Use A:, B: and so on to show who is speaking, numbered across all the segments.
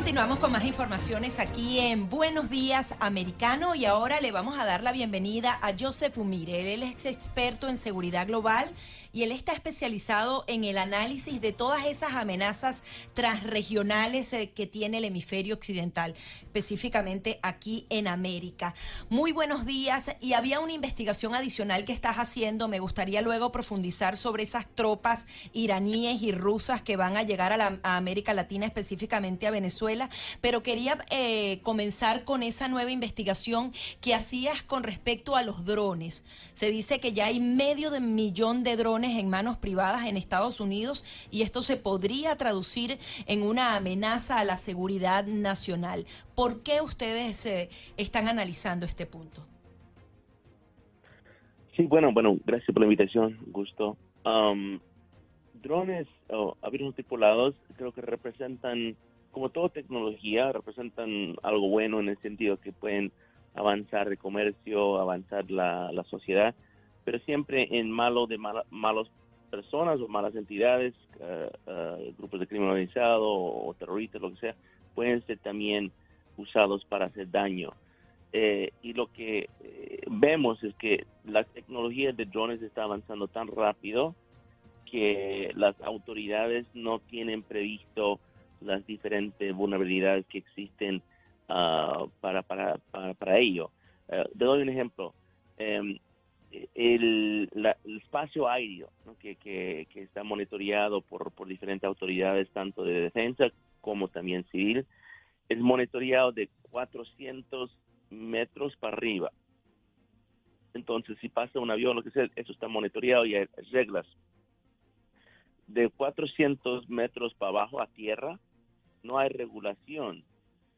A: Continuamos con más informaciones aquí en Buenos Días Americano y ahora le vamos a dar la bienvenida a Joseph Umire. Él es experto en seguridad global y él está especializado en el análisis de todas esas amenazas transregionales eh, que tiene el hemisferio occidental, específicamente aquí en América. Muy buenos días y había una investigación adicional que estás haciendo. Me gustaría luego profundizar sobre esas tropas iraníes y rusas que van a llegar a, la, América Latina, específicamente a Venezuela, pero quería eh, comenzar con esa nueva investigación que hacías con respecto a los drones. Se dice que ya hay medio de millón de drones en manos privadas en Estados Unidos y esto se podría traducir en una amenaza a la seguridad nacional. ¿Por qué ustedes eh, están analizando este punto?
B: Sí, bueno, bueno, gracias por la invitación, gusto. Drones o aviones tripulados creo que representan, como toda tecnología, representan algo bueno en el sentido que pueden avanzar el comercio, avanzar la, sociedad pero siempre en malo de malas personas o malas entidades, eh, eh, grupos de crimen organizado o, terroristas, lo que sea, pueden ser también usados para hacer daño. Eh, y lo que vemos es que la tecnología de drones está avanzando tan rápido que las autoridades no tienen previsto las diferentes vulnerabilidades que existen ah, para, para, para, para, ello. te doy un ejemplo. Em, el, espacio aéreo que, que, está monitoreado por, por diferentes autoridades, tanto de defensa como también civil, es monitoreado de 400 metros para arriba. Entonces, si pasa un avión, lo que sea, eso está monitoreado y hay reglas. De 400 metros para abajo a tierra, no hay regulación.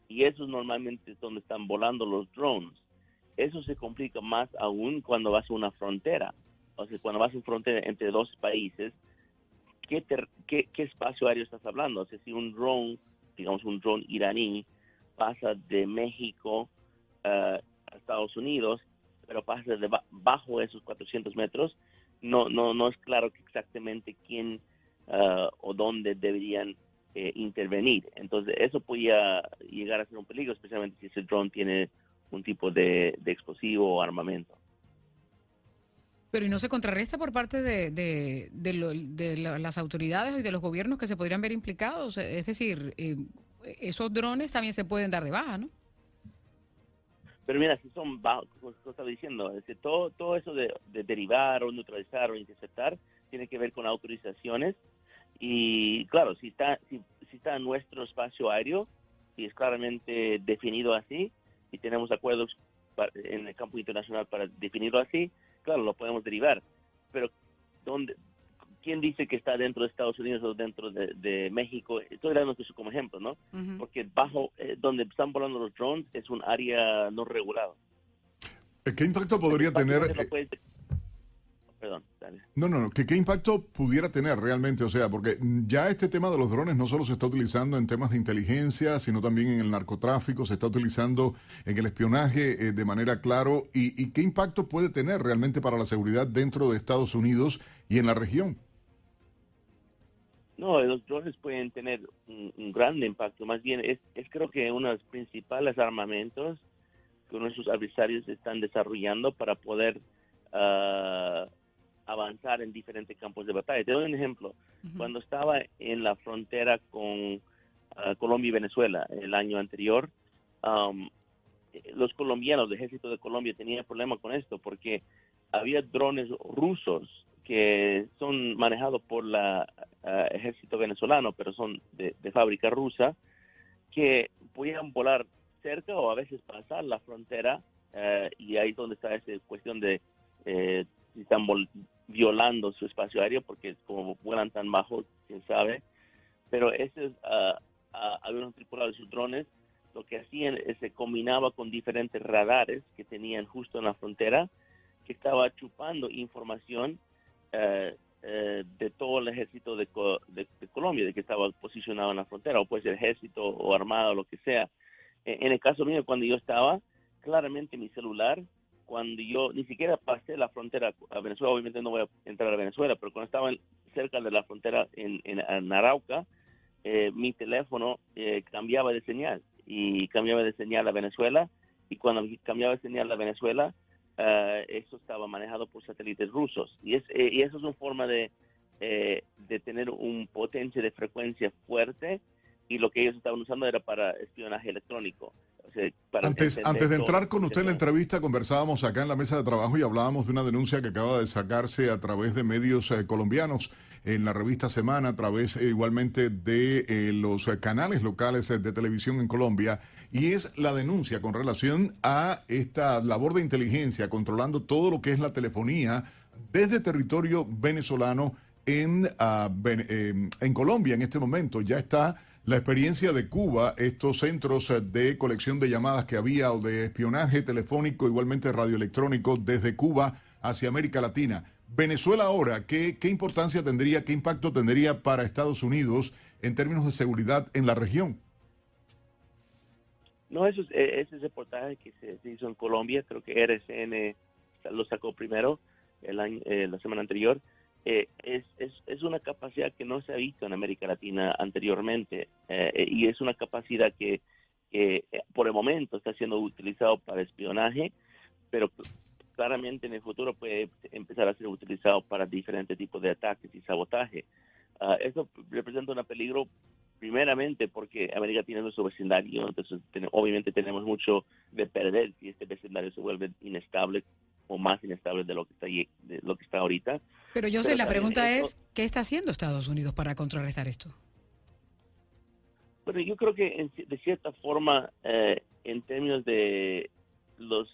B: Y eso normalmente es donde están volando los drones eso se complica más aún cuando vas a una frontera. O sea, cuando vas a una frontera entre dos países, ¿qué, qué, espacio aéreo estás hablando? O sea, si un drone, digamos un drone iraní, pasa de México eh, a Estados Unidos, pero pasa de bajo esos 400 metros, no, no, no es claro exactamente quién eh, o dónde deberían eh, intervenir. Entonces, eso podría llegar a ser un peligro, especialmente si ese drone tiene un tipo de, explosivo o armamento.
C: Pero ¿y no se contrarresta por parte de, de, las autoridades y de los gobiernos que se podrían ver implicados? Es decir, eh, esos drones también se pueden dar de baja, ¿no?
B: Pero mira, si son bajos, como estaba diciendo, todo, todo eso de, derivar o neutralizar o interceptar tiene que ver con autorizaciones. Y claro, si está, si, si está en nuestro espacio aéreo, y es claramente definido así, y tenemos acuerdos en el campo internacional para definirlo así, claro, lo podemos derivar. Pero, ¿dónde, ¿quién dice que está dentro de Estados Unidos o dentro de, México? Estoy dando eso como ejemplo, ¿no? Porque bajo eh, donde están volando los drones es un área no regulada.
D: ¿Qué impacto podría tener?
B: Perdón,
D: No, no, no. ¿Qué, ¿Qué impacto pudiera tener realmente? O sea, porque ya este tema de los drones no solo se está utilizando en temas de inteligencia, sino también en el narcotráfico, se está utilizando en el espionaje eh, de manera claro. ¿Y, qué impacto puede tener realmente para la seguridad dentro de Estados Unidos y en la región?
B: No, los drones pueden tener un, gran impacto. Más bien, es, es, creo que uno de los principales armamentos que nuestros adversarios están desarrollando para poder uh, avanzar en diferentes campos de batalla. Te doy un ejemplo. Cuando estaba en la frontera con ah, Colombia y Venezuela el año anterior, um, los colombianos, el ejército de Colombia tenía problemas con esto porque había drones rusos que son manejados por el ah, ejército venezolano, pero son de, fábrica rusa, que podían volar cerca o a veces pasar la frontera uh, y ahí es donde está esa cuestión de eh, están violando su espacio aéreo porque como vuelan tan bajo, quién sabe. Pero ese uh, uh, aviones tripulados de sus drones lo que hacían es se combinaba con diferentes radares que tenían justo en la frontera que estaba chupando información eh, de todo el ejército de, de, Colombia, de que estaba posicionado en la frontera, o puede ser ejército o armada o lo que sea. en el caso mío, cuando yo estaba, claramente mi celular, cuando yo ni siquiera pasé la frontera a Venezuela, obviamente no voy a entrar a Venezuela, pero cuando estaba cerca de la frontera en, en, Arauca, eh, mi teléfono eh, cambiaba de señal y cambiaba de señal a Venezuela. Y cuando cambiaba de señal a Venezuela, eh, eso estaba manejado por satélites rusos. Y, es, y eso es una forma de, de tener un potencia de frecuencia fuerte y lo que ellos estaban usando era para espionaje electrónico.
D: Antes, antes de entrar con usted en la entrevista, conversábamos acá en la mesa de trabajo y hablábamos de una denuncia que acaba de sacarse a través de medios eh, colombianos en la revista Semana, a través eh, igualmente de eh, los canales locales de televisión en Colombia, y es la denuncia con relación a esta labor de inteligencia controlando todo lo que es la telefonía desde territorio venezolano en, ah, en Colombia en este momento. Ya está la experiencia de Cuba, estos centros eh, de colección de llamadas que había o de espionaje telefónico, igualmente radioelectrónico, desde Cuba hacia América Latina. Venezuela ahora, ¿qué, ¿qué, importancia tendría, qué impacto tendría para Estados Unidos en términos de seguridad en la región?
B: No, eso es, eh, ese reportaje que se, hizo en Colombia, creo que RCN lo sacó primero el año, eh, la semana anterior. Eh, es, es, es, una capacidad que no se ha visto en América Latina anteriormente eh, y es una capacidad que, eh, por el momento está siendo utilizado para espionaje, pero claramente en el futuro puede empezar a ser utilizado para diferentes tipos de ataques y sabotaje. Uh, eso representa un peligro primeramente porque América es nuestro vecindario, entonces obviamente tenemos mucho de perder si este vecindario se vuelve inestable o más inestable de lo que está, de lo que está ahorita.
C: Pero yo sé, la pregunta es, ¿qué está haciendo Estados Unidos para contrarrestar esto?
B: Bueno, yo creo que de cierta forma, eh, en términos de los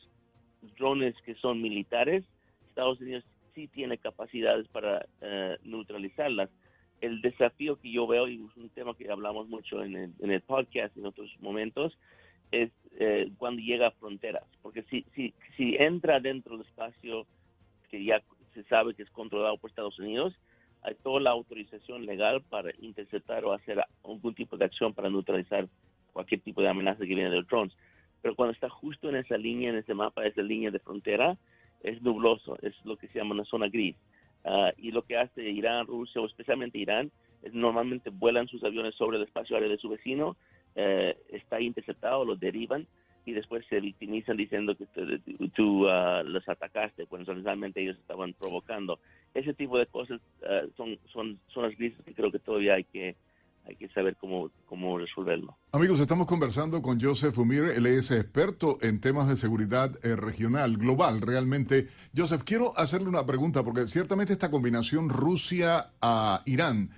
B: drones que son militares, Estados Unidos sí tiene capacidades para eh, neutralizarlas. El desafío que yo veo, y es un tema que hablamos mucho en el, en el podcast en otros momentos, es eh, cuando llega a fronteras, porque si, si, si entra dentro del espacio que ya se sabe que es controlado por Estados Unidos, hay toda la autorización legal para interceptar o hacer algún tipo de acción para neutralizar cualquier tipo de amenaza que viene de drones. Pero cuando está justo en esa línea, en ese mapa, esa línea de frontera, es nubloso, es lo que se llama una zona gris. Ah, y lo que hace Irán, Rusia o especialmente Irán es normalmente vuelan sus aviones sobre el espacio aéreo de su vecino eh, está interceptado, lo derivan y después se victimizan diciendo que tú, ah, los atacaste cuando realmente ellos estaban provocando. Ese tipo de cosas ah, son, son, son las grises que creo que todavía hay que hay que saber cómo, cómo resolverlo.
D: Amigos, estamos conversando con Joseph Umir, él es experto en temas de seguridad eh, regional, global, realmente. Joseph, quiero hacerle una pregunta, porque ciertamente esta combinación Rusia-Irán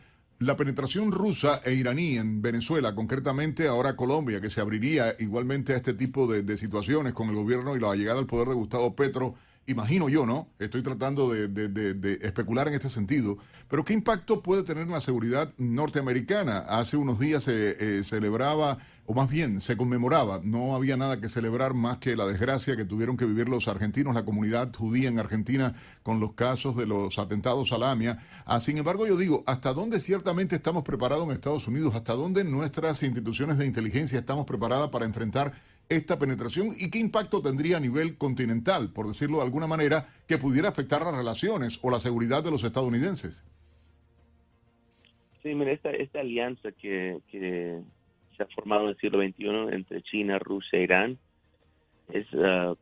D: la penetración rusa e iraní en Venezuela, concretamente ahora Colombia, que se abriría igualmente a este tipo de, situaciones con el gobierno y la llegada al poder de Gustavo Petro, imagino yo, ¿no? Estoy tratando de, especular en este sentido, pero ¿qué impacto puede tener en la seguridad norteamericana? Hace unos días se eh, celebraba o más bien se conmemoraba, no había nada que celebrar más que la desgracia que tuvieron que vivir los argentinos, la comunidad judía en Argentina con los casos de los atentados a la AMIA. Ah, sin embargo, yo digo, ¿hasta dónde ciertamente estamos preparados en Estados Unidos? ¿Hasta dónde nuestras instituciones de inteligencia estamos preparadas para enfrentar esta penetración y qué impacto tendría a nivel continental, por decirlo de alguna manera, que pudiera afectar las relaciones o la seguridad de los estadounidenses?
B: Sí, mira, esta, alianza que se ha formado en el siglo XXI entre China, Rusia e Irán es uh,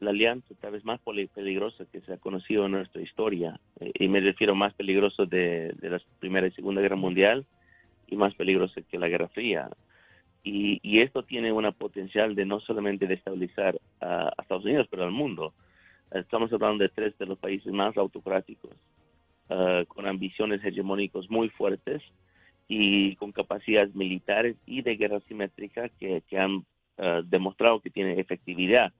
B: la alianza tal vez más peligrosa que se ha conocido en nuestra historia. Y me refiero más peligroso de, la Primera y Segunda Guerra Mundial y más peligroso que la Guerra Fría. Y, esto tiene una potencial de no solamente destabilizar a, Estados Unidos, pero al mundo. Estamos hablando de tres de los países más autocráticos, uh, con ambiciones hegemónicas muy fuertes y con capacidades militares y de guerra simétrica que, han eh, demostrado que tienen efectividad.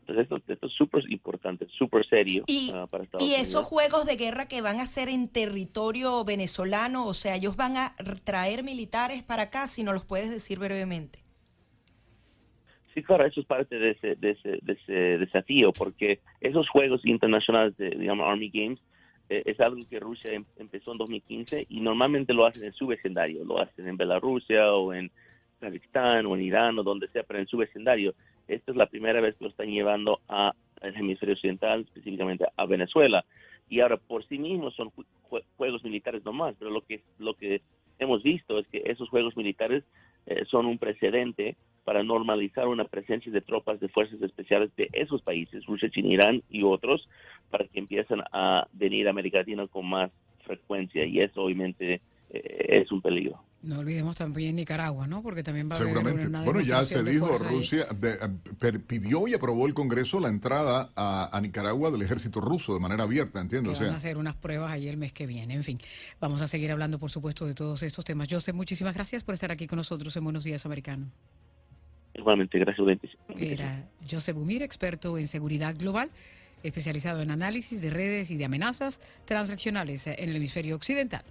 B: Entonces esto, es súper importante, súper serio
A: y,
B: uh, para
A: Estados Y esos juegos de guerra que van a ser en territorio venezolano, o sea, ellos van a traer militares para acá, si no los puedes decir brevemente.
B: Sí, claro, eso es parte de ese, de ese, de ese desafío, porque esos juegos internacionales, de, digamos, Army Games, es algo que Rusia empezó en 2015 y normalmente lo hacen en su vecindario, lo hacen en Bielorrusia o en Kazajstán o en Irán o donde sea, pero en su vecindario. Esta es la primera vez que lo están llevando al hemisferio occidental, específicamente a Venezuela. Y ahora por sí mismos son juegos militares nomás, pero lo que, lo que hemos visto es que esos juegos militares eh, son un precedente para normalizar una presencia de tropas de fuerzas especiales de esos países, Rusia, China, Irán y otros, para que empiecen a venir a América Latina con más frecuencia y eso obviamente eh, es un peligro.
C: No olvidemos también Nicaragua, ¿no? Porque también va a
D: Seguramente.
C: haber
D: bueno, ya se dijo, Rusia eh, pidió y aprobó el Congreso la entrada a, Nicaragua del ejército ruso de manera abierta, entiendo.
C: van a hacer unas pruebas ahí el mes que viene. En fin, vamos a seguir hablando, por supuesto, de todos estos temas. Joseph, muchísimas gracias por estar aquí con nosotros en Buenos Días Americano.
B: Igualmente, gracias.
C: Era Joseph Bumir, experto en seguridad global, especializado en análisis de redes y de amenazas transaccionales en el hemisferio occidental.